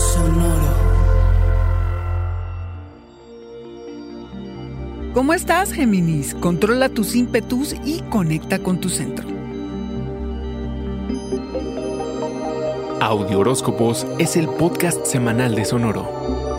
Sonoro. ¿Cómo estás, Géminis? Controla tus ímpetus y conecta con tu centro. Audio Horóscopos es el podcast semanal de Sonoro.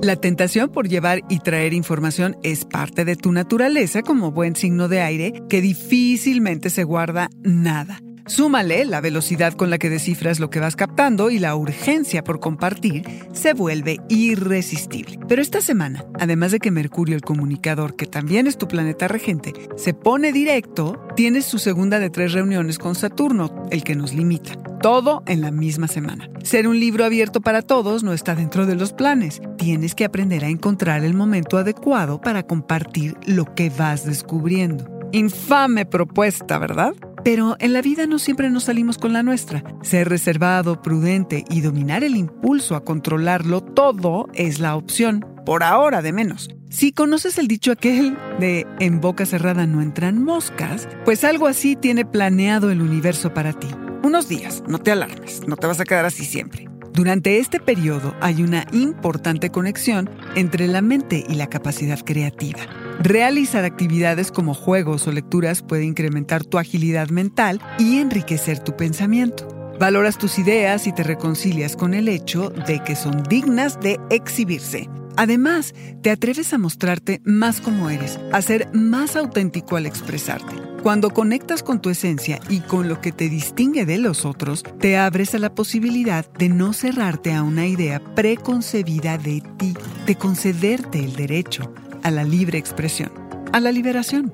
La tentación por llevar y traer información es parte de tu naturaleza como buen signo de aire que difícilmente se guarda nada. Súmale la velocidad con la que descifras lo que vas captando y la urgencia por compartir se vuelve irresistible. Pero esta semana, además de que Mercurio, el comunicador, que también es tu planeta regente, se pone directo, tienes su segunda de tres reuniones con Saturno, el que nos limita. Todo en la misma semana. Ser un libro abierto para todos no está dentro de los planes. Tienes que aprender a encontrar el momento adecuado para compartir lo que vas descubriendo. Infame propuesta, ¿verdad? Pero en la vida no siempre nos salimos con la nuestra. Ser reservado, prudente y dominar el impulso a controlarlo todo es la opción, por ahora de menos. Si conoces el dicho aquel de en boca cerrada no entran moscas, pues algo así tiene planeado el universo para ti. Unos días, no te alarmes, no te vas a quedar así siempre. Durante este periodo hay una importante conexión entre la mente y la capacidad creativa. Realizar actividades como juegos o lecturas puede incrementar tu agilidad mental y enriquecer tu pensamiento. Valoras tus ideas y te reconcilias con el hecho de que son dignas de exhibirse. Además, te atreves a mostrarte más como eres, a ser más auténtico al expresarte. Cuando conectas con tu esencia y con lo que te distingue de los otros, te abres a la posibilidad de no cerrarte a una idea preconcebida de ti, de concederte el derecho a la libre expresión, a la liberación.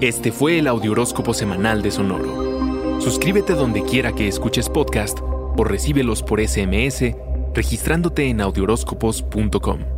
Este fue el Audioróscopo semanal de Sonoro. Suscríbete donde quiera que escuches podcast o recíbelos por SMS registrándote en audioróscopos.com.